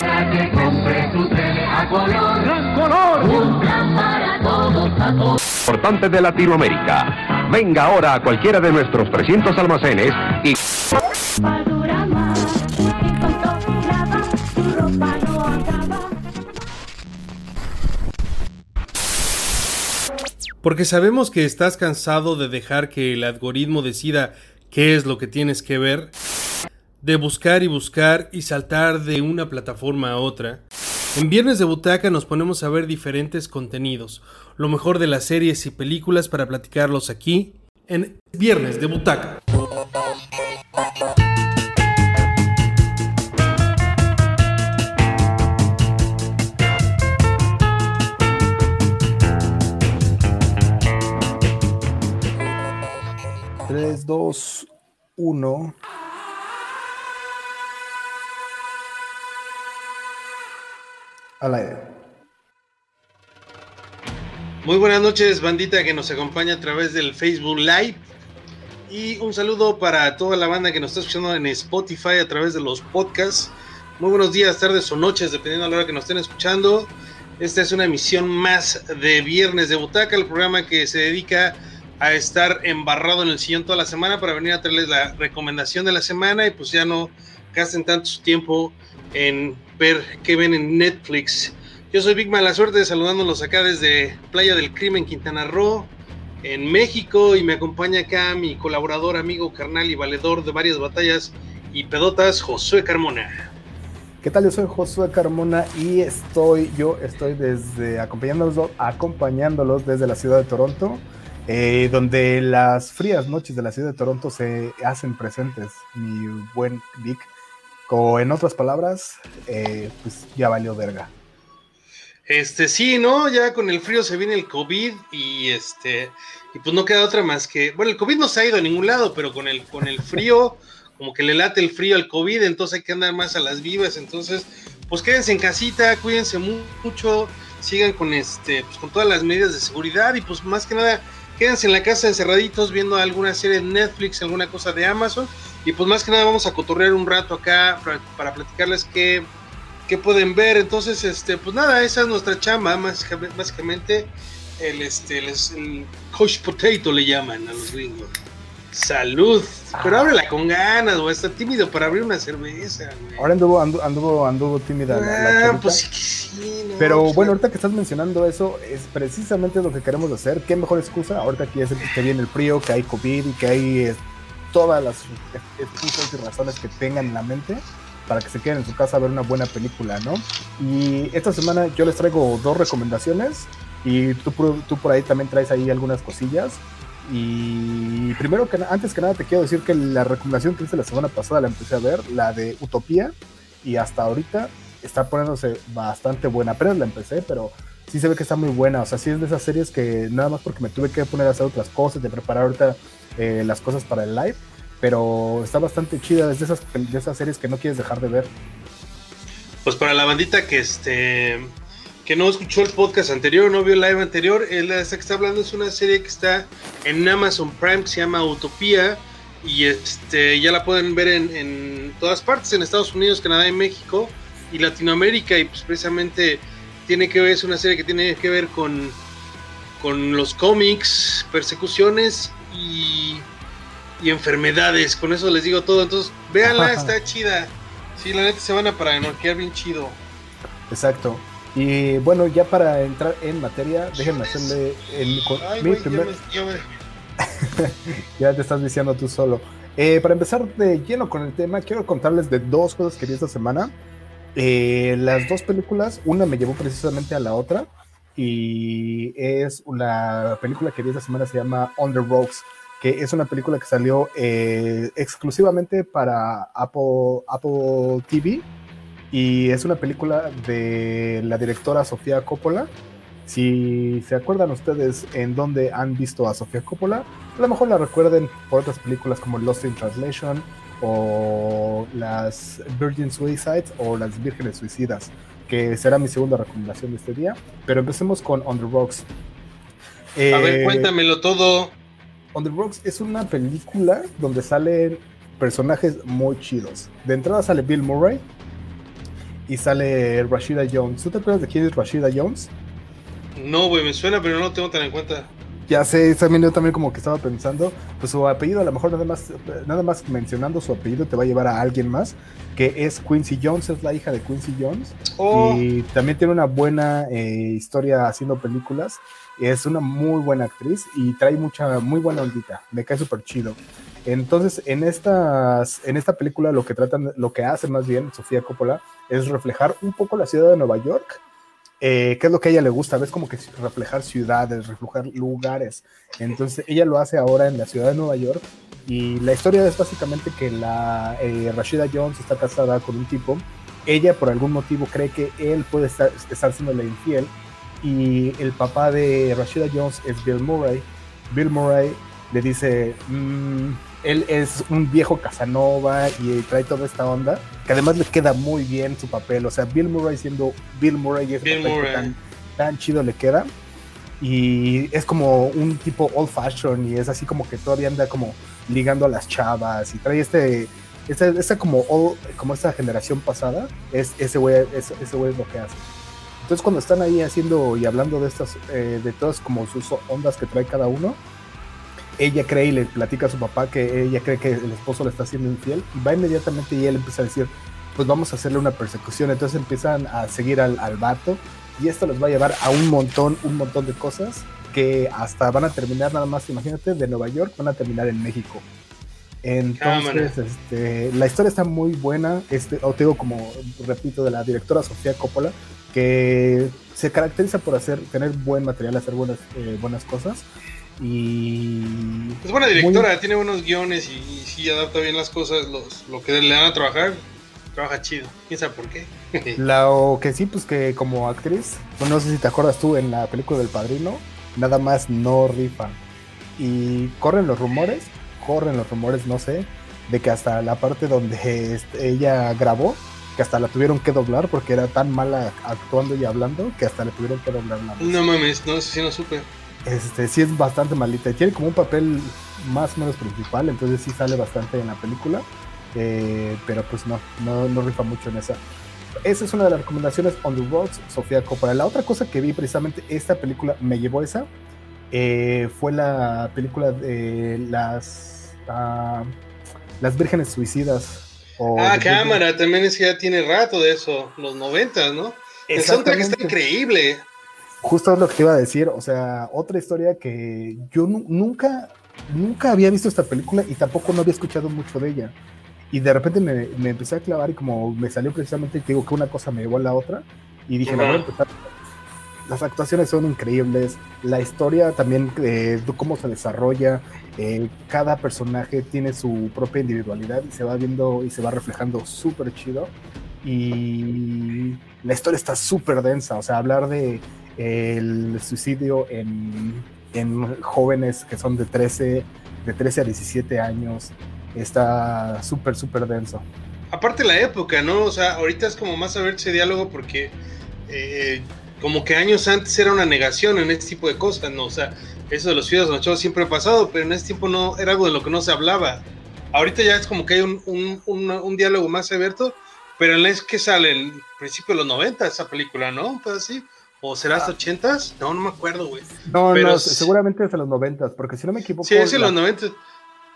Para que compre su tele a color. ¡Gran color! Un plan para todos, a todos. Importante de Latinoamérica. Venga ahora a cualquiera de nuestros 300 almacenes y... Porque sabemos que estás cansado de dejar que el algoritmo decida qué es lo que tienes que ver, de buscar y buscar y saltar de una plataforma a otra. En Viernes de Butaca nos ponemos a ver diferentes contenidos, lo mejor de las series y películas para platicarlos aquí en Viernes de Butaca. Tres, dos, uno. Al aire. Muy buenas noches, bandita que nos acompaña a través del Facebook Live. Y un saludo para toda la banda que nos está escuchando en Spotify a través de los podcasts. Muy buenos días, tardes o noches, dependiendo de la hora que nos estén escuchando. Esta es una emisión más de Viernes de Butaca, el programa que se dedica a estar embarrado en el sillón toda la semana para venir a traerles la recomendación de la semana y pues ya no gasten tanto su tiempo en ver qué ven en Netflix. Yo soy Big Mala Suerte saludándolos acá desde Playa del Crimen, Quintana Roo, en México y me acompaña acá mi colaborador, amigo, carnal y valedor de varias batallas y pedotas, Josué Carmona. ¿Qué tal? Yo soy Josué Carmona y estoy, yo estoy desde acompañándolos, acompañándolos desde la ciudad de Toronto, eh, donde las frías noches de la ciudad de Toronto se hacen presentes, mi buen Vic. O en otras palabras, eh, pues ya valió verga. Este, sí, ¿no? Ya con el frío se viene el COVID y este, y pues no queda otra más que, bueno, el COVID no se ha ido a ningún lado, pero con el, con el frío, como que le late el frío al COVID, entonces hay que andar más a las vivas, entonces, pues quédense en casita, cuídense mu- mucho, sigan con este, pues con todas las medidas de seguridad y pues más que nada, quédense en la casa encerraditos viendo alguna serie de Netflix, alguna cosa de Amazon, y pues más que nada vamos a cotorrear un rato acá para, para platicarles qué, qué pueden ver. Entonces, este, pues nada, esa es nuestra chamba, más, básicamente el, este, el, coach potato le llaman a los gringos. Salud, pero ábrela con ganas, güey, está tímido para abrir una cerveza, güey. Ahora anduvo, anduvo, anduvo, anduvo tímida la, la Ah, pues sí que sí, no, Pero pues, bueno, ahorita que estás mencionando eso, es precisamente lo que queremos hacer. ¿Qué mejor excusa? Ahorita que, es, que viene el frío, que hay COVID y que hay eh, todas las excusas y razones que tengan en la mente para que se queden en su casa a ver una buena película, ¿no? Y esta semana yo les traigo dos recomendaciones y tú, tú por ahí también traes ahí algunas cosillas. Y primero que antes que nada te quiero decir que la recomendación que hice la semana pasada la empecé a ver, la de Utopía, y hasta ahorita está poniéndose bastante buena. Apenas la empecé, pero sí se ve que está muy buena. O sea, sí es de esas series que nada más porque me tuve que poner a hacer otras cosas, de preparar ahorita eh, las cosas para el live, pero está bastante chida. Es de esas, de esas series que no quieres dejar de ver. Pues para la bandita que este que no escuchó el podcast anterior, no vio el live anterior, el esta que está hablando es una serie que está en Amazon Prime que se llama Utopía y este ya la pueden ver en, en todas partes, en Estados Unidos, Canadá y México y Latinoamérica y pues precisamente tiene que ver, es una serie que tiene que ver con, con los cómics, persecuciones y, y enfermedades, con eso les digo todo, entonces véanla, está chida. Sí, la neta se van a paranoiquear bien chido. Exacto. Y bueno, ya para entrar en materia, déjenme hacerle el, Ay, mi ya primer- me- ya me- ya te estás diciendo tú solo. Eh, para empezar de lleno con el tema, quiero contarles de dos cosas que vi esta semana. Eh, las dos películas, una me llevó precisamente a la otra. Y es una película que vi esta semana, se llama On the Rocks, que es una película que salió eh, exclusivamente para Apple, Apple TV. Y es una película de la directora Sofía Coppola. Si se acuerdan ustedes en dónde han visto a Sofía Coppola, a lo mejor la recuerden por otras películas como Lost in Translation o las Virgin Suicides o las Vírgenes Suicidas, que será mi segunda recomendación de este día. Pero empecemos con On the Rocks. A Eh, ver, cuéntamelo todo. On the Rocks es una película donde salen personajes muy chidos. De entrada sale Bill Murray y sale Rashida Jones. ¿Tú te acuerdas de quién es Rashida Jones? No, güey, me suena, pero no lo tengo tan en cuenta. Ya sé, también yo también como que estaba pensando, pues su apellido a lo mejor nada más, nada más mencionando su apellido te va a llevar a alguien más, que es Quincy Jones, es la hija de Quincy Jones. Oh, Y también tiene una buena eh, historia haciendo películas. Es una muy buena actriz y trae mucha, muy buena ondita. Me cae súper chido. Entonces, en, en esta película lo que tratan, lo que hace más bien Sofía Coppola es reflejar un poco la ciudad de Nueva York, eh, es lo que a ella le gusta, ves como que reflejar ciudades, reflejar lugares. Entonces, ella lo hace ahora en la ciudad de Nueva York y la historia es básicamente que la eh, Rashida Jones está casada con un tipo. Ella por algún motivo cree que él puede estar, estar siendo infiel y el papá de Rashida Jones es Bill Murray. Bill Murray le dice, "Mm, él es un viejo Casanova y trae toda esta onda, que además le queda muy bien su papel. O sea, Bill Murray siendo Bill Murray ese Bill papel Murray. Tan, tan chido le queda. Y es como un tipo old fashion y es así como que todavía anda como ligando a las chavas y trae este, esta, esta como, old- como esta generación pasada, es, ese güey es, ese güey es lo que hace. Entonces cuando están ahí haciendo y hablando de estas, eh, de todas como sus ondas que trae cada uno, ella cree y le platica a su papá que ella cree que el esposo le está haciendo infiel y va inmediatamente y él empieza a decir, pues vamos a hacerle una persecución. Entonces empiezan a seguir al, al vato y esto les va a llevar a un montón, un montón de cosas que hasta van a terminar nada más, imagínate, de Nueva York, van a terminar en México. Entonces, Cámara. este, la historia está muy buena. Este, o te digo, como repito, de la directora Sofía Coppola, que se caracteriza por hacer, tener buen material, hacer buenas, eh, buenas cosas. Y es buena directora, tiene buenos guiones y, y sí adapta bien las cosas, los, lo que le dan a trabajar, trabaja chido. ¿Quién sabe por qué? Lo que sí, pues que como actriz, no sé si te acuerdas tú en la película del Padrino, nada más no rifan. Y corren los rumores, corren los rumores, no sé, de que hasta la parte donde este, ella grabó, que hasta la tuvieron que doblar porque era tan mala actuando y hablando que hasta le tuvieron que doblar la voz. no mames, no, eso sí no supe. Este, sí es bastante malita. Tiene como un papel más o menos principal, entonces sí sale bastante en la película. eh, pero pues no, no, no rifa mucho en esa. Esa es una de las recomendaciones on the roads, Sofía Coppola. La otra cosa que vi precisamente esta película me llevó a esa eh, fue la película de las ah, las vírgenes suicidas. o Ah, cámara, también es que ya tiene rato de eso, los noventas, ¿no? El soundtrack está increíble. Justo es lo que te iba a decir, o sea, otra historia que yo nu- nunca, nunca había visto esta película y tampoco no había escuchado mucho de ella. Y de repente me, me empecé a clavar y como me salió precisamente, te digo que una cosa me llevó a la otra y dije, la voy a empezar. Las actuaciones son increíbles, la historia también, eh, cómo se desarrolla, eh, cada personaje tiene su propia individualidad y se va viendo y se va reflejando súper chido. Y la historia está súper densa, o sea, hablar de el suicidio en, en jóvenes que son de 13, de 13 a 17 años, está súper, súper denso. Aparte la época, ¿no? O sea, ahorita es como más saber ese diálogo porque eh, como que años antes era una negación en este tipo de cosas, ¿no? O sea, eso de los suicidios chavos siempre ha pasado, pero en ese tiempo no era algo de lo que no se hablaba. Ahorita ya es como que hay un, un, un, un diálogo más abierto, pero es que sale el principio de los 90 esa película, ¿no? Pues así. ¿O será hasta 80s? No, no me acuerdo, güey. No, Pero no, seguramente es los 90, porque si no me equivoco. Sí, es en la- los 90,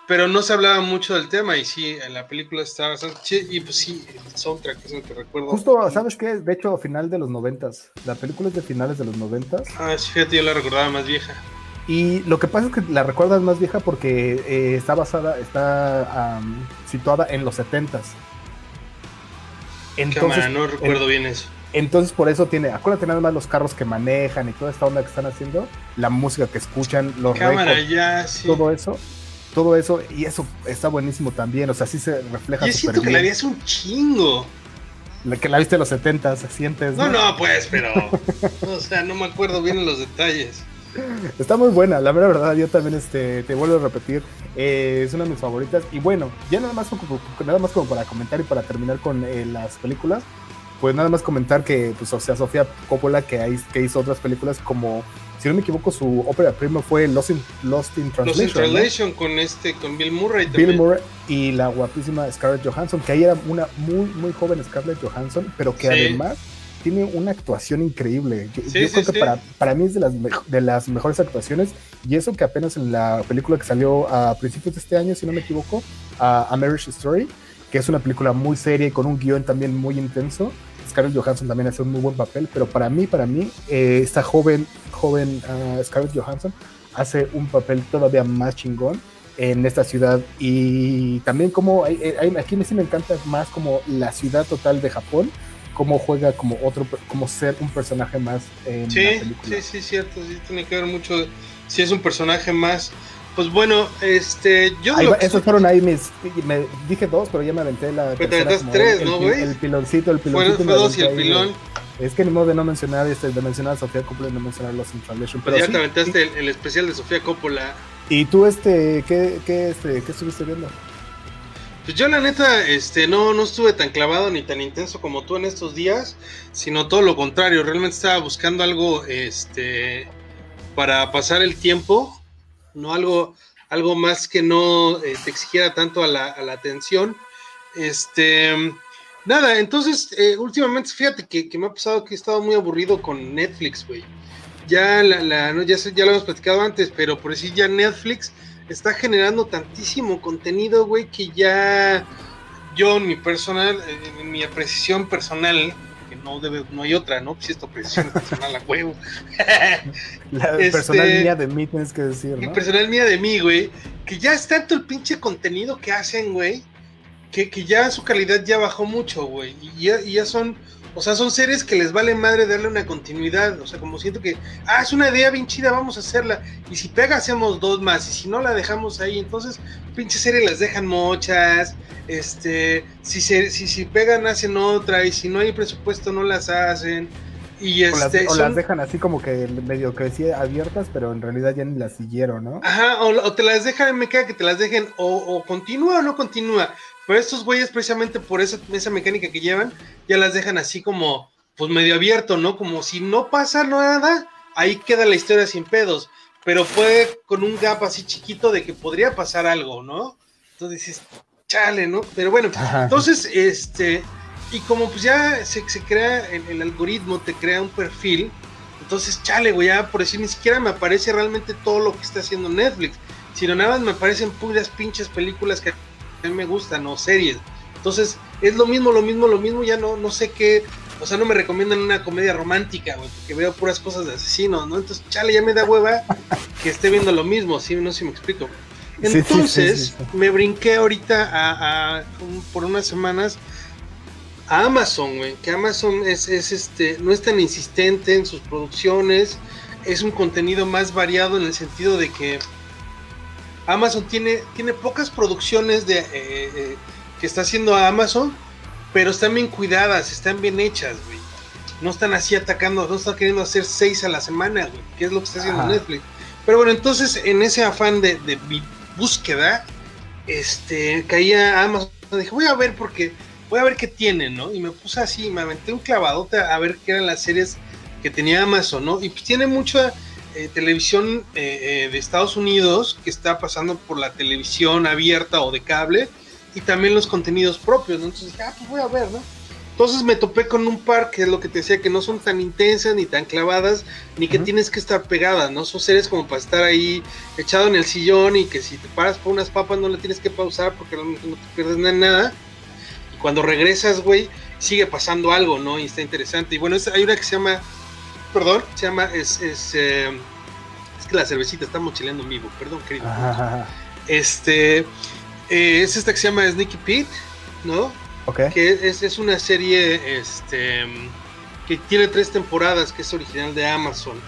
pero no se hablaba mucho del tema y sí, en la película está bastante chido y pues sí, el soundtrack es el que recuerdo. Justo, ¿sabes qué? De hecho, final de los 90, la película es de finales de los 90. Ah, sí, fíjate, yo la recordaba más vieja. Y lo que pasa es que la recuerdas más vieja porque eh, está basada, está am, situada en los 70s. Cámara, Entonces, no recuerdo bien eso. Entonces por eso tiene, acuérdate nada más los carros que manejan y toda esta onda que están haciendo, la música que escuchan, los Cámara, récords, ya, sí. todo eso, todo eso, y eso está buenísimo también, o sea, sí se refleja Yo siento que la vi bien. hace un chingo. La que la viste en los 70s, sientes. No, no, pues, pero. o sea, no me acuerdo bien en los detalles. Está muy buena, la mera verdad, yo también este, te vuelvo a repetir, eh, es una de mis favoritas. Y bueno, ya nada más, como- nada más como para comentar y para terminar con eh, las películas, pues nada más comentar que, pues, o sea, Sofía Coppola, que, hay- que hizo otras películas como si no me equivoco, su ópera prima fue Lost in, Lost in Translation. in ¿no? Translation con este, con Bill Murray también. Bill Murray y la guapísima Scarlett Johansson, que ahí era una muy, muy joven Scarlett Johansson, pero que Sí. además tiene una actuación increíble. Yo, Sí, yo sí, creo que para, para mí es de las, de las mejores actuaciones, y eso que apenas en la película que salió a principios de este año, si no me equivoco, a, A Marriage Story, que es una película muy seria y con un guion también muy intenso. Scarlett Johansson también hace un muy buen papel, pero para mí, para mí, eh, esta joven, joven ah, Scarlett Johansson hace un papel todavía más chingón en esta ciudad y también como hay- hay- aquí sí me encanta más como la ciudad total de Japón, cómo juega como otro, como ser un personaje más en Sí, la película. sí, sí, cierto, sí, tiene que ver mucho si es un personaje más. Pues bueno, este, yo Ahí lo va, que esos estoy- me dije dos, pero ya me aventé la Pero te tercera aventaste como tres, el, ¿no, güey? El piloncito, el fue, piloncito. fue me dos y el ahí, pilón. Es que ni modo de no mencionar este, de mencionar a Sofía Coppola y no mencionar los pues Pero ya sí, te aventaste el, el especial de Sofía Coppola. y, y tú, este, ¿qué, qué, este, qué estuviste viendo? Pues yo la neta, este, no, no estuve tan clavado ni tan intenso como tú en estos días, sino todo lo contrario, realmente estaba buscando algo, este, para pasar el tiempo, no algo, algo más que no eh, te exigiera tanto a la, a la atención. Este, nada, entonces, eh, últimamente, fíjate que, que me ha pasado que he estado muy aburrido con Netflix, güey. Ya, la, la- no, ya, ya lo hemos platicado antes, pero por decir ya Netflix está generando tantísimo contenido, güey, que ya yo mi personal, eh, mi apreciación personal, no debe, no hay otra, ¿no? Pues esto apreciación personal a huevo. La Este- personal mía de mí tienes que decir, ¿no? personal mía de mí, güey, que ya es tanto el pinche contenido que hacen, güey, que, que ya su calidad ya bajó mucho, güey. Y ya, y ya son, o sea, son series que les vale madre darle una continuidad. O sea, como siento que, ah, es una idea bien chida, vamos a hacerla. Y si pega, hacemos dos más. Y si no, la dejamos ahí. Entonces, pinche serie las dejan mochas. Este, si, se, si, si pegan, hacen otra. Y si no hay presupuesto, no las hacen. Y O, las, este, o las dejan así como que medio que decía abiertas, pero en realidad ya ni las siguieron, ¿no? Ajá, o, o te las dejan, me queda que te las dejen, o, o continúa o no continúa. Pero estos güeyes, precisamente por esa, esa mecánica que llevan, ya las dejan así como, pues medio abierto, ¿no? Como si no pasa nada, ahí queda la historia sin pedos. Pero puede con un gap así chiquito de que podría pasar algo, ¿no? Entonces dices, chale, ¿no? Pero bueno, Ajá. entonces, este, y como pues ya se, se crea, el, el algoritmo te crea un perfil, entonces, chale, güey, ya por decir, ni siquiera me aparece realmente todo lo que está haciendo Netflix, sino nada más me aparecen puras pinches películas que a mí me gustan o series. Entonces, es lo mismo, lo mismo, lo mismo, ya no, no sé qué, o sea, no me recomiendan una comedia romántica, güey, porque veo puras cosas de asesinos, ¿no? Entonces, chale, ya me da hueva que esté viendo lo mismo, ¿sí? No sé si me explico. Sí, Entonces, sí, sí. me brinqué ahorita a, a- un- por unas semanas a Amazon, güey, que Amazon es, es este, no es tan insistente en sus producciones, es un contenido más variado en el sentido de que Amazon tiene, tiene pocas producciones de, eh, eh, que está haciendo Amazon, pero están bien cuidadas, están bien hechas, güey. No están así atacando, no están queriendo hacer seis a la semana, güey, que es lo que está haciendo Ajá. Netflix. Pero bueno, entonces en ese afán de, de mi búsqueda, este, caía a Amazon, dije, voy a ver porque, voy a ver qué tienen, ¿no? Y me puse así, me aventé un clavadote a ver qué eran las series que tenía Amazon, ¿no? Y pues tiene mucha eh, televisión eh, eh, de Estados Unidos que está pasando por la televisión abierta o de cable y también los contenidos propios, ¿no? Entonces dije, ah, pues voy a ver, ¿no? Entonces me topé con un par que es lo que te decía, que no son tan intensas ni tan clavadas, ni que tienes que estar pegadas, ¿no? Son series como para estar ahí echado en el sillón y que si te paras por unas papas no le tienes que pausar porque no te pierdes na- nada. Y cuando regresas, güey, sigue pasando algo, ¿no? Y está interesante. Y bueno, hay una que se llama, perdón, se llama, es, es, eh, es que la cervecita está mochileando en vivo, perdón, querido. Ajá. Este, eh, es esta que se llama Sneaky Pete, ¿no? Ok. que es, es una serie este, que tiene tres temporadas, que es original de Amazon,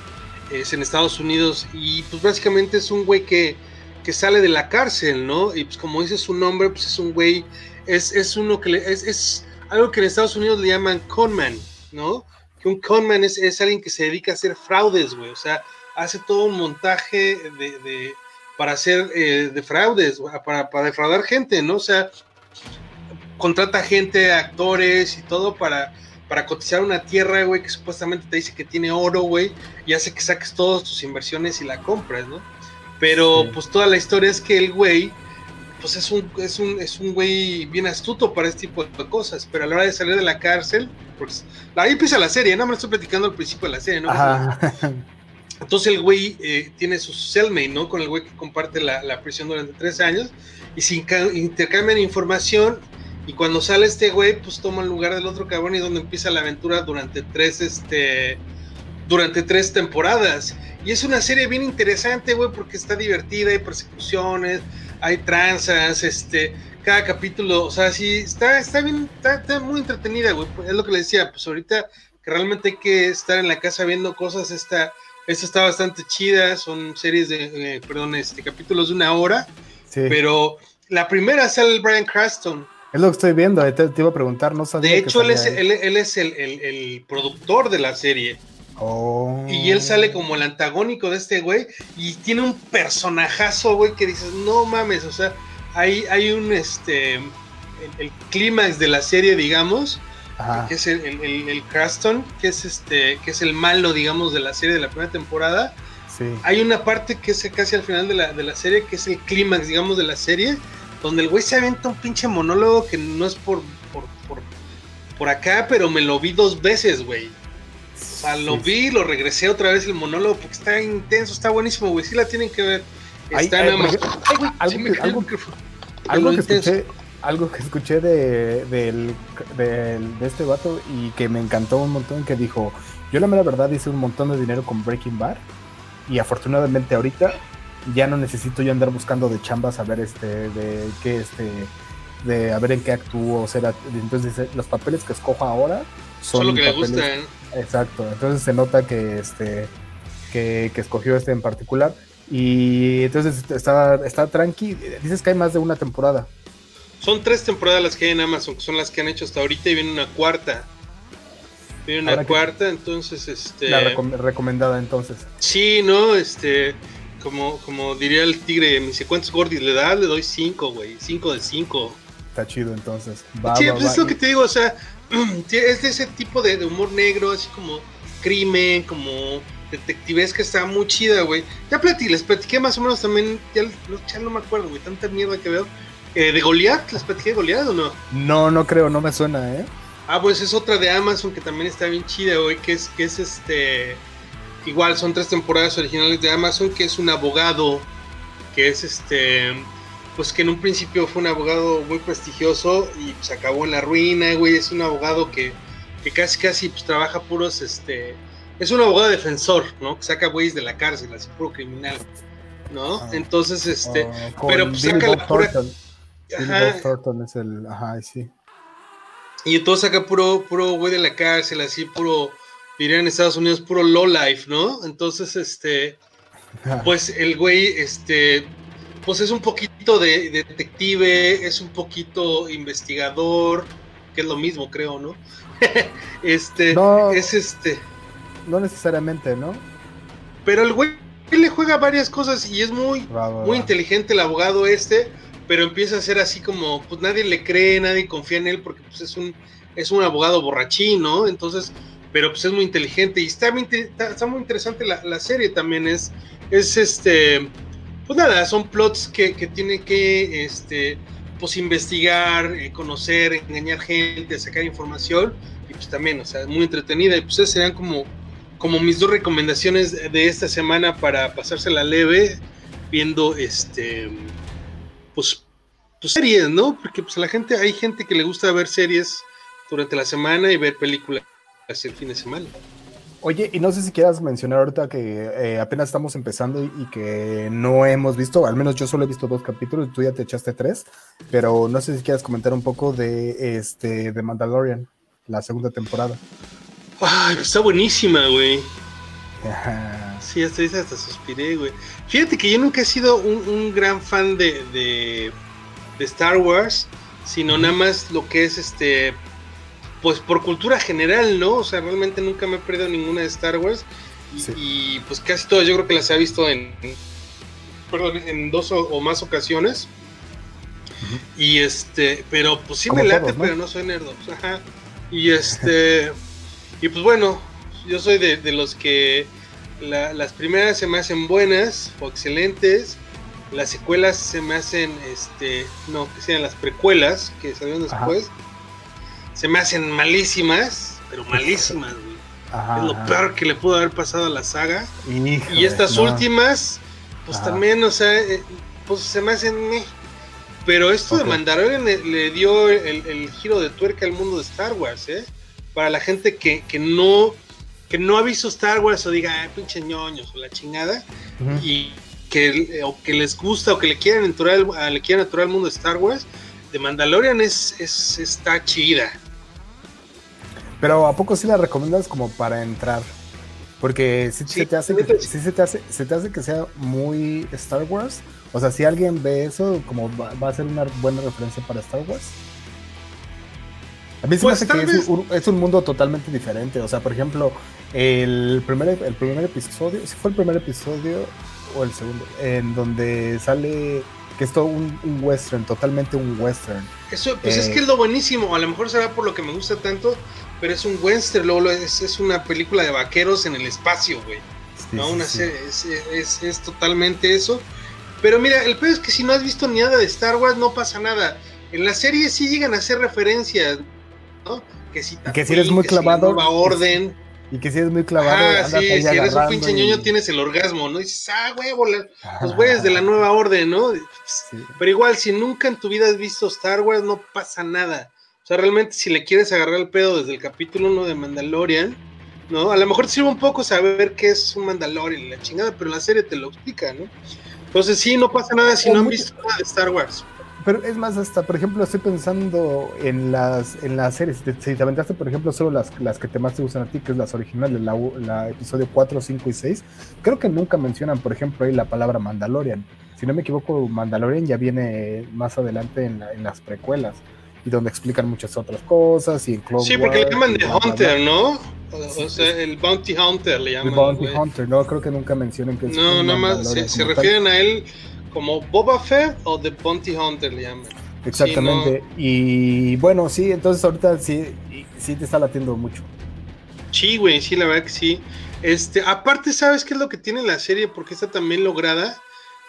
es en Estados Unidos, y pues básicamente es un güey que, que sale de la cárcel, ¿no? Y pues como dice su nombre, pues es un güey, es, es uno que le- es, es algo que en Estados Unidos le llaman conman, ¿no? Que un conman es, es alguien que se dedica a hacer fraudes, güey, o sea, hace todo un montaje de, de- para hacer eh, de fraudes, para, para defraudar gente, ¿no? O sea, contrata gente, actores y todo para, para cotizar una tierra, güey, que supuestamente te dice que tiene oro, güey, y hace que saques todas tus inversiones y la compras, ¿no? Pero Sí. pues toda la historia es que el güey, pues es un, es un, es un güey bien astuto para este tipo de cosas, pero a la hora de salir de la cárcel, pues ahí empieza la serie, no me lo estoy platicando al principio de la serie, ¿no? Ajá. Entonces el güey eh, tiene su cellmate, ¿no? Con el güey que comparte la, la prisión durante tres años y se intercambian información y cuando sale este güey, pues toma el lugar del otro cabrón y donde empieza la aventura durante tres, este, durante tres temporadas. Y es una serie bien interesante, güey, porque está divertida, hay persecuciones, hay tranzas, este, cada capítulo, o sea, sí, está, está bien, está, está muy entretenida, güey. Es lo que le decía, pues ahorita que realmente hay que estar en la casa viendo cosas, esta, esta está bastante chida, son series de, eh, perdón, este, capítulos de una hora, Sí. pero la primera sale el Brian Cranston. Es lo que estoy viendo, te, te iba a preguntar, no sabía De que hecho, él es, él, él es el, el- el productor de la serie. Oh. Y él sale como el antagónico de este güey. Y tiene un personajazo, güey, que dices, no mames, o sea, hay, hay un, este, el, el clímax de la serie, digamos, Ajá. que es el, el, Cranston, que es este, que es el malo, digamos, de la serie de la primera temporada. Sí. Hay una parte que es casi al final de la, de la serie, que es el clímax, digamos, de la serie, donde el güey se avienta un pinche monólogo que no es por, por, por, por acá, pero me lo vi dos veces, güey. Sea, lo Sí. vi, lo regresé otra vez el monólogo porque está intenso, está buenísimo, güey. Sí la tienen que ver. Está en Ay, güey, algo que- algo-. Algo Lo que escuché, algo que escuché de, de este vato y que me encantó un montón, que dijo, yo la mera verdad hice un montón de dinero con Breaking Bad y afortunadamente ahorita ya no necesito yo andar buscando de chambas a ver este, de qué este, de a ver en qué actúo, o sea, entonces los papeles que escojo ahora son Solo que le papeles- gustan. Exacto, entonces se nota que este que, que escogió este en particular y entonces está, está tranqui, dices que hay más de una temporada. Son tres temporadas las que hay en Amazon, que son las que han hecho hasta ahorita y viene una cuarta. Viene una Ahora cuarta, entonces, este. La recom- recomendada entonces. Sí, ¿no? Este. Como, como diría el tigre, me dice, ¿cuántos gordis le da? Le doy cinco, güey. Cinco de cinco. Está chido entonces. Va, sí, va, pues va. es lo que te digo, o sea, es de ese tipo de, de humor negro, así como crimen, como detectives que está muy chida, güey. Ya platiqué, les platiqué más o menos también, ya, ya no me acuerdo, güey, tanta mierda que veo. Eh, ¿De Goliath? ¿Les platiqué de Goliath o no? No, no creo, no me suena, ¿eh? Ah, pues es otra de Amazon que también está bien chida, güey, que es, que es este... Igual son tres temporadas originales de Amazon, que es un abogado, que es este... Pues que en un principio fue un abogado muy prestigioso y se acabó en la ruina, güey. Es un abogado que, que casi casi pues trabaja puros, este... Es un abogado defensor, ¿no? Que saca güeyes de la cárcel, así puro criminal, ¿no? Ah. Entonces, este... Con pero, pues, Billy saca Bob la pura- Thornton. Ajá, es el. Ajá, sí. Y entonces acá puro, puro güey de la cárcel, así puro, dirían en Estados Unidos, puro low life, ¿no? Entonces, este, pues el güey, este, pues es un poquito de, de detective, es un poquito investigador, que es lo mismo, creo, ¿no? este, No. es este, No necesariamente, ¿no? pero el güey le juega varias cosas y es muy, muy inteligente el abogado este, pero empieza a ser así como, pues nadie le cree, nadie confía en él porque pues es un, es un abogado borrachín, ¿no? Entonces, pero pues es muy inteligente y está muy, está muy interesante la, la serie también, es, es este, pues nada, son plots que, que tiene que, este, pues investigar, eh, conocer, engañar gente, sacar información y pues también, o sea, muy entretenida y pues esas serían como, como mis dos recomendaciones de- esta semana para pasársela leve viendo este pues, pues series, ¿no? Porque pues a la gente hay gente que le gusta ver series durante la semana y ver películas el fin de semana. Oye, y no sé si quieras mencionar ahorita que eh, apenas estamos empezando y, y que no hemos visto, al menos yo solo he visto dos capítulos, tú ya te echaste tres, pero no sé si quieras comentar un poco de este de Mandalorian, la segunda temporada. Ay, está buenísima, güey. Sí, hasta, hasta suspiré, güey. Fíjate que yo nunca he sido un, un gran fan de, de, de Star Wars, sino nada más lo que es este, pues por cultura general, ¿no? O sea, realmente nunca me he perdido ninguna de Star Wars. Y, Sí. y, pues casi todas yo creo que las he visto en, perdón, en dos o, o más ocasiones. Y este, pero pues sí Como me late, todos, ¿no? pero no soy nerdo. Ajá. Y este, y pues bueno, yo soy de, de los que la- las primeras se me hacen buenas o excelentes, las secuelas se me hacen, este, no, que sean las precuelas que salieron Ajá. Se me hacen malísimas, pero malísimas, güey. Ajá, Es lo ajá. peor que le pudo haber pasado a la saga. Híjole, Y estas no. últimas, pues Ajá. también, o sea, eh, pues se me hacen... meh. Pero esto de Mandalorian le, le dio el, el giro de tuerca al mundo de Star Wars, ¿eh? Para la gente que, que no que no ha visto Star Wars o diga, "Ay, pinche ñoños o la chingada, y que, o que les gusta o que le quieran entrar le quieran entrar al mundo de Star Wars, de Mandalorian es, es está chida. Pero ¿a poco sí la recomiendas como para entrar? Porque si Sí, se te hace que, sí. sí se te hace, se te hace que sea muy Star Wars. O sea, si alguien ve eso, como va, va a ser una buena referencia para Star Wars. A mí se Pues, me hace tal que vez- es un, es un mundo totalmente diferente. O sea, por ejemplo, el primer, el primer episodio, si fue el primer episodio o el segundo, en donde sale que es todo un, un western, totalmente un western. Eso, pues es que es lo buenísimo. A lo mejor será por lo que me gusta tanto, pero es un western, luego es, es una película de vaqueros en el espacio, güey. Sí, ¿no? sí, Una sí. serie, es, es- es totalmente eso. Pero mira, el peor es que si no has visto ni nada de Star Wars, no pasa nada. En la serie sí llegan a hacer referencias, ¿no? Que si, que si eres muy que si la clavado, nueva orden. Y que si es muy clavado, Ah, sí, si eres un pinche y- ñoño tienes el orgasmo, ¿no? Y dices, ah, huevo, la- los güeyes de la nueva orden, ¿no? Sí. Pero igual, si nunca en tu vida has visto Star Wars, no pasa nada. O sea, realmente si le quieres agarrar el pedo desde el capítulo 1 de Mandalorian, ¿no? A lo mejor te sirve un poco saber qué es un Mandalorian y la chingada, pero la serie te lo explica, ¿no? Entonces sí, no pasa nada si no han visto nada de Star Wars. Pero es más, hasta, por ejemplo, estoy pensando en las, en las series. Si te- aventaste, por ejemplo, solo las, las que te más te gustan a ti, que es las originales, la, episodio 4, 5 y 6, creo que nunca mencionan, por ejemplo, ahí la palabra Mandalorian. Si no me equivoco, Mandalorian ya viene más adelante en, la- en las precuelas, y donde explican muchas otras cosas, y en Clone Sí, porque le llaman bla. Hunter, ¿no? O, sea, el Bounty Hunter le El llaman. Bounty güey. Hunter, no, creo que nunca mencionen que es No, nada más se, se refieren a él como Boba Fett o The Bounty Hunter le llaman. Exactamente. Y bueno, sí, entonces ahorita sí, sí te está latiendo mucho. Sí, güey, sí, la verdad que sí. Este, aparte, ¿sabes qué es lo que tiene la serie? Porque está también lograda,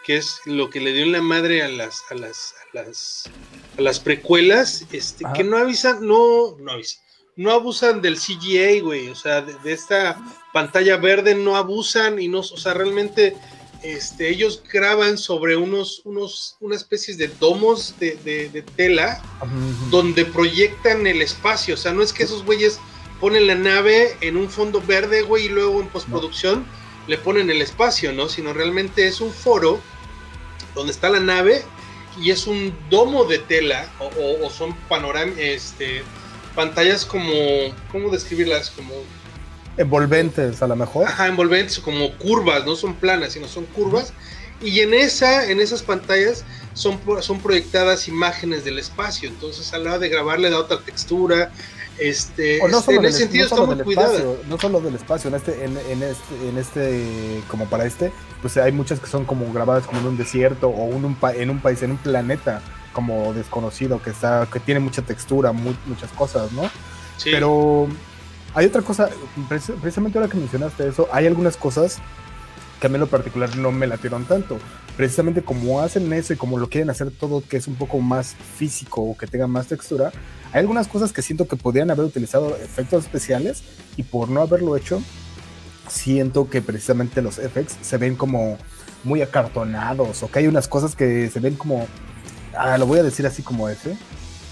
que es lo que le dio en la madre a las, a las, a las, a las precuelas, este, Ajá. que no avisan, no, no avisan, no abusan del CGA, güey, o sea, de, de esta pantalla verde no abusan y no, o sea, realmente, este, ellos graban sobre unos, unos, una especie de domos de, de- de tela, donde proyectan el espacio. O sea, no es que esos güeyes ponen la nave en un fondo verde, güey, y luego en postproducción le ponen el espacio, ¿no? Sino realmente es un foro donde está la nave y es un domo de tela o, o- o son panoram este, pantallas como, ¿cómo describirlas? Como Envolventes, a lo mejor. Ajá, envolventes como curvas, no son planas, sino son curvas. Y en esa, en esas pantallas son, son proyectadas imágenes del espacio. Entonces a la hora de grabar le da otra textura. Este, O no este, en ese sentido no está muy del cuidada. espacio, no solo del espacio, en este, en, en este, en este, como para este, pues hay muchas que son como grabadas como en un desierto o en un, pa- en un país, en un planeta como desconocido, que está, que tiene mucha textura, mu- muchas cosas, ¿no? Sí. Pero hay otra cosa, preci- precisamente ahora que mencionaste eso, hay algunas cosas que a mí en lo particular no me latieron tanto. Precisamente como hacen eso y como lo quieren hacer todo que es un poco más físico o que tenga más textura, hay algunas cosas que siento que podrían haber utilizado efectos especiales y por no haberlo hecho, siento que precisamente los effects se ven como muy acartonados o que hay unas cosas que se ven como, ah, lo voy a decir así como ese,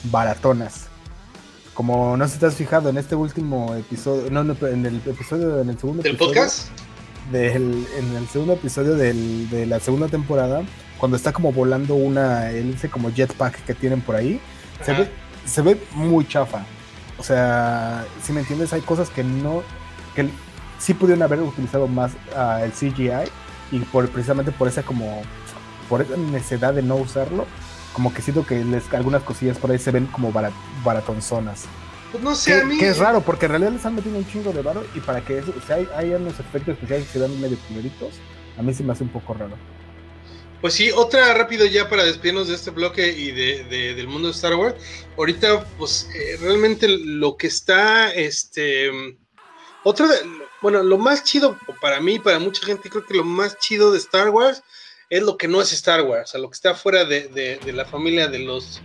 baratonas. Como no sé si te has fijado en este último episodio, no, no, en el episodio, en el segundo ¿Del episodio podcast? del- en el segundo episodio del- de la segunda temporada, cuando está como volando una hélice como jetpack que tienen por ahí, se ve, se ve muy chafa. O sea, si me entiendes, hay cosas que no, que sí pudieron haber utilizado más ah, el CGI y por, precisamente por esa como, por esa necesidad de no usarlo, como que siento que les- algunas cosillas por ahí se ven como barat, baratonzonas. Pues no sé, Que, a mí. que es raro, porque en realidad les han metido un chingo de varo y para que eso, o sea, hay, hay unos efectos especiales que se dan medio primeritos, a mí se me hace un poco raro. Pues sí, otra rápido ya para despedirnos de este bloque y de, de- del mundo de Star Wars. Ahorita, pues eh, realmente lo que está, este, otra, de- bueno, lo más chido para mí, para mucha gente, creo que lo más chido de Star Wars es lo que no es Star Wars, o sea, lo que está fuera de, de- de la familia de los,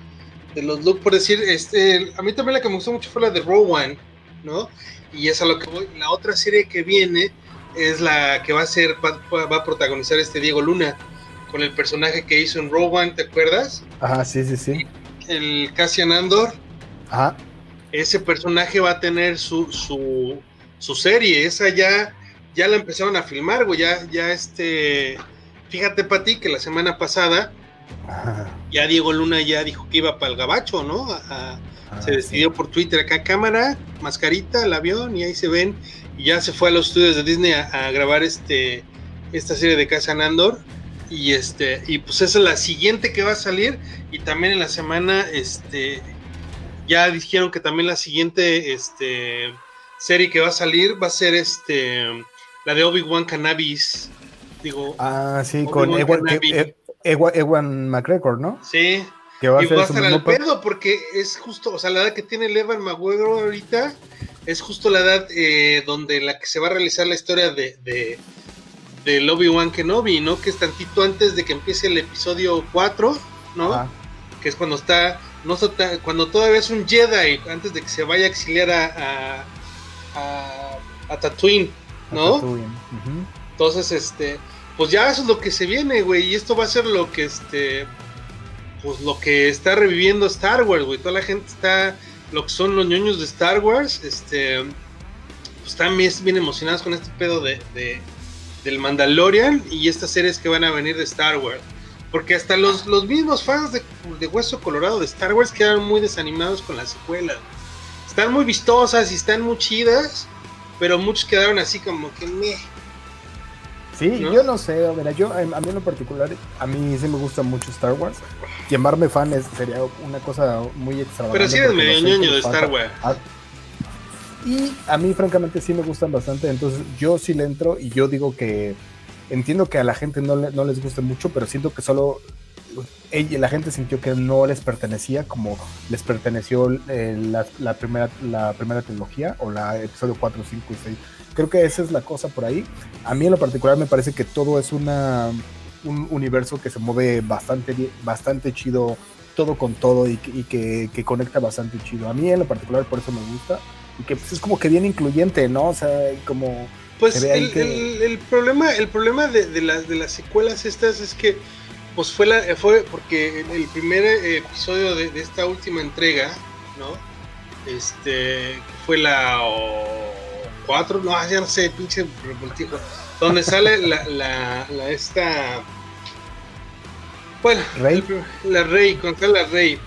de los Luke, por decir, este, a mí también la que me gustó mucho fue la de One, ¿no? Y es a lo que voy. La otra serie que viene es la que va a ser, va, va a protagonizar este Diego Luna con el personaje que hizo en One, ¿te acuerdas? Ajá, sí, sí, sí. El Cassian Andor. Ajá. Ese personaje va a tener su, su, su serie. Esa ya, ya la empezaron a filmar, güey. Ya, ya este. Fíjate, Pati, que la semana pasada Ajá. ya Diego Luna ya dijo que iba para el gabacho, ¿no? A- a- Ah, se decidió por Twitter acá cámara, mascarita, el avión, y ahí se ven. Y ya se fue a los estudios de Disney a, a grabar este esta serie de Casa Andor. Y este, y pues esa es la siguiente que va a salir. Y también en la semana, este, ya dijeron que también la siguiente este, serie que va a salir va a ser este la de Obi-Wan Cannabis. Digo, Ah, sí, con Ewan, Kenobi. E- E- Ewan- Ewan McGregor, ¿no? sí. Que va a y ser va a su estar al pedo porque es justo, o sea, la edad que tiene el Evan McGregor ahorita es justo la edad eh, donde la que se va a realizar la historia de, de del Obi-Wan Kenobi, ¿no? Que es tantito antes de que empiece el episodio 4, ¿no? Que es cuando está, no está cuando todavía es un Jedi, antes de que se vaya a exiliar a, a, a, a Tatooine, ¿no? Tatooine. Entonces, este, pues ya eso es lo que se viene, güey, y esto va a ser lo que, este, pues lo que está reviviendo Star Wars, güey, toda la gente está, lo que son los ñoños de Star Wars, este, pues están bien, emocionados con este pedo de, de- del Mandalorian y estas series que van a venir de Star Wars. Porque hasta los, los mismos fans de, de Hueso Colorado de Star Wars quedaron muy desanimados con las secuelas. Están muy vistosas y están muy chidas, pero muchos quedaron así como que meh. Sí, ¿No? yo no sé, a ver, yo, a mí en lo particular, a mí sí me gusta mucho Star Wars. Llamarme fan es- sería una cosa muy extravagante. Pero sí eres medio ñoño de. Star Wars. Ah, Y a mí, francamente, sí me gustan bastante. Entonces, yo sí le entro y yo digo que entiendo que a la gente no, le- no les guste mucho, pero siento que solo ella, la gente sintió que no les pertenecía como les perteneció eh, la, la primera, la primera trilogía o la episodio 4, 5 y 6. Creo que esa es la cosa por ahí. A mí en lo particular me parece que todo es una, un universo que se mueve bastante, bastante chido, todo con todo y, que- y que, que conecta bastante chido. A mí en lo particular por eso me gusta y que pues, es como que bien incluyente, ¿no? O sea, como... Pues el, que- el- el problema, el problema de, de las, de las secuelas estas es que pues fue la fue porque el primer eh, episodio de, de esta última entrega, ¿no? Este fue la 4, no, ya no sé, pinche revoltijo, donde sale la, la, la esta bueno, ¿Rey? el la Rey, con la Rey.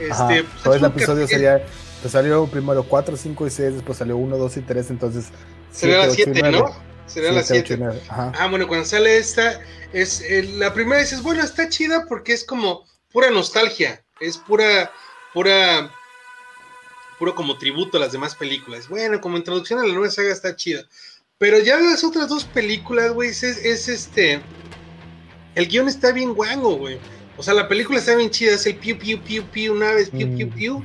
Este, Ajá, pues, todo el episodio capi- sería... Pues salió primero 4, 5 y 6, después salió 1, 2 y 3, entonces... Sería la siete, ocho y 7, nueve. ¿no? Sería la Siete, ocho y 7. nueve, Ajá. Ah, bueno, cuando sale esta, es eh, la primera dices, bueno, está chida porque es como pura nostalgia, es pura, pura, puro como tributo a las demás películas. Bueno, como introducción a la nueva saga está chida. Pero ya las otras dos películas, güey, es, es este, el guion está bien guango, güey. O sea, la película está bien chida, es el piu, piu, piu, piu, naves, piu, piu, Mm. piu.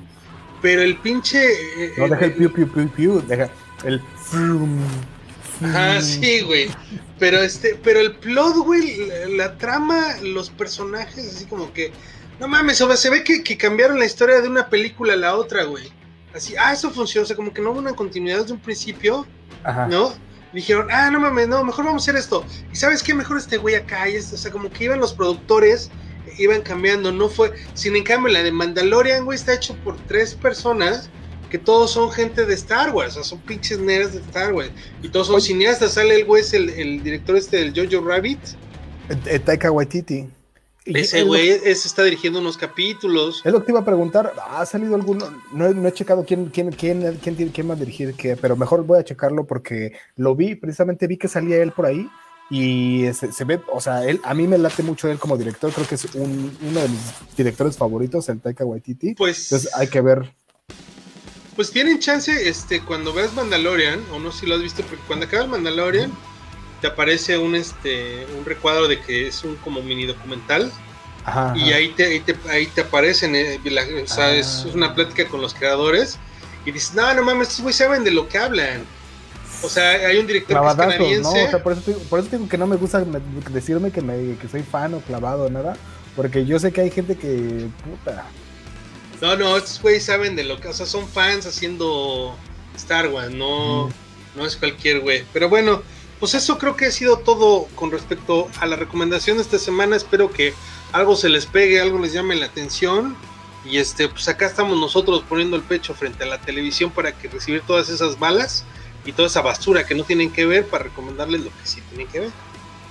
Pero el pinche... eh, No, deja el piu, piu, piu, piu, deja el... frum. sí, güey. Pero este, pero el plot, güey, la, la trama, los personajes, así como que, no mames, o sea, se ve que, que cambiaron la historia de una película a la otra, güey. Así, ah, eso funciona, o sea, como que no hubo una continuidad desde un principio, Ajá. ¿no? Dijeron, ah, no mames, no, mejor vamos a hacer esto. Y sabes qué, mejor este güey acá, y este, o sea, como que iban los productores, iban cambiando, no fue, sin en cambio, la de Mandalorian, güey, está hecho por tres personas que todos son gente de Star Wars, o sea, son pinches nerds de Star Wars. Y todos son Oye. cineastas. Sale el güey, es el, el director este del Jojo Rabbit. Eh, eh, Taika Waititi. Ese es güey ese está dirigiendo unos capítulos. Es lo que te iba a preguntar. ¿Ha salido alguno? No, he- no he checado quién, quién, quién, quién, tiene- quién va a dirigir qué, pero mejor voy a checarlo porque lo vi, precisamente vi que salía él por ahí y se, se ve, o sea, él, a mí me late mucho él como director, creo que es un- uno de mis directores favoritos, el Taika Waititi. Pues, Entonces hay que ver. pues tienen chance, este, cuando veas Mandalorian, o no sé si lo has visto, porque cuando acaba el Mandalorian, te aparece un este un recuadro de que es un como mini documental Ajá, y ajá. ahí te, ahí te, ahí te aparecen, eh, la- o sea, Ah. es una plática con los creadores y dices, no, no mames, estos güeyes saben de lo que hablan. O sea, hay un director que es Clavadazos, ¿no? canadiense. O sea, por eso, te, digo- por eso digo que no me gusta me- decirme que, me, que soy fan o clavado o nada. Porque yo sé que hay gente que. Puta. No, no, estos güeyes saben de lo que, o sea, son fans haciendo Star Wars, no, no es cualquier güey. Pero bueno, pues eso creo que ha sido todo con respecto a la recomendación de esta semana. Espero que algo se les pegue, algo les llame la atención. Y este, pues acá estamos nosotros poniendo el pecho frente a la televisión para que recibir todas esas balas y toda esa basura que no tienen que ver para recomendarles lo que sí tienen que ver.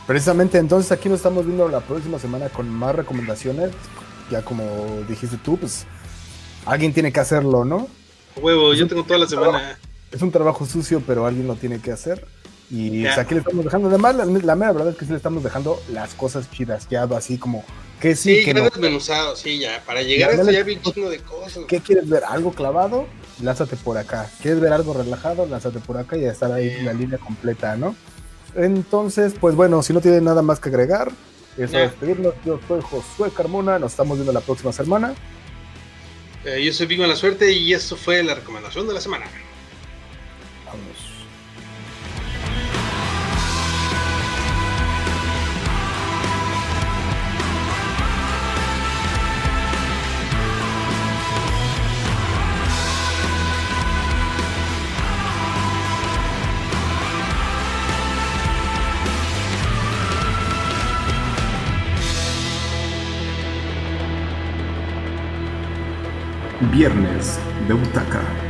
Precisamente entonces aquí nos estamos viendo la próxima semana con más recomendaciones. Ya como dijiste tú, pues alguien tiene que hacerlo, ¿no? Huevo, yo tengo toda la semana. Es un trabajo sucio, pero alguien lo tiene que hacer. Y pues, aquí le estamos dejando. Además, la, la mera verdad es que sí le estamos dejando las cosas chidas, ya así como que sí, Sí, que no. desmenuzado, sí, ya. Para llegar a Ya, esto dale. ya vi un de cosas. ¿Qué quieres ver? ¿Algo clavado? Lázate por acá. ¿Quieres ver algo relajado? Lázate por acá y ya estar ahí Bien. la línea completa, ¿no? Entonces, pues bueno, si no tienen nada más que agregar, es Ya. despedirnos. Yo soy Josué Carmona, nos estamos viendo la próxima semana. Eh, yo soy Vigo en la Suerte y esto fue la recomendación de la semana. Viernes de Butaca.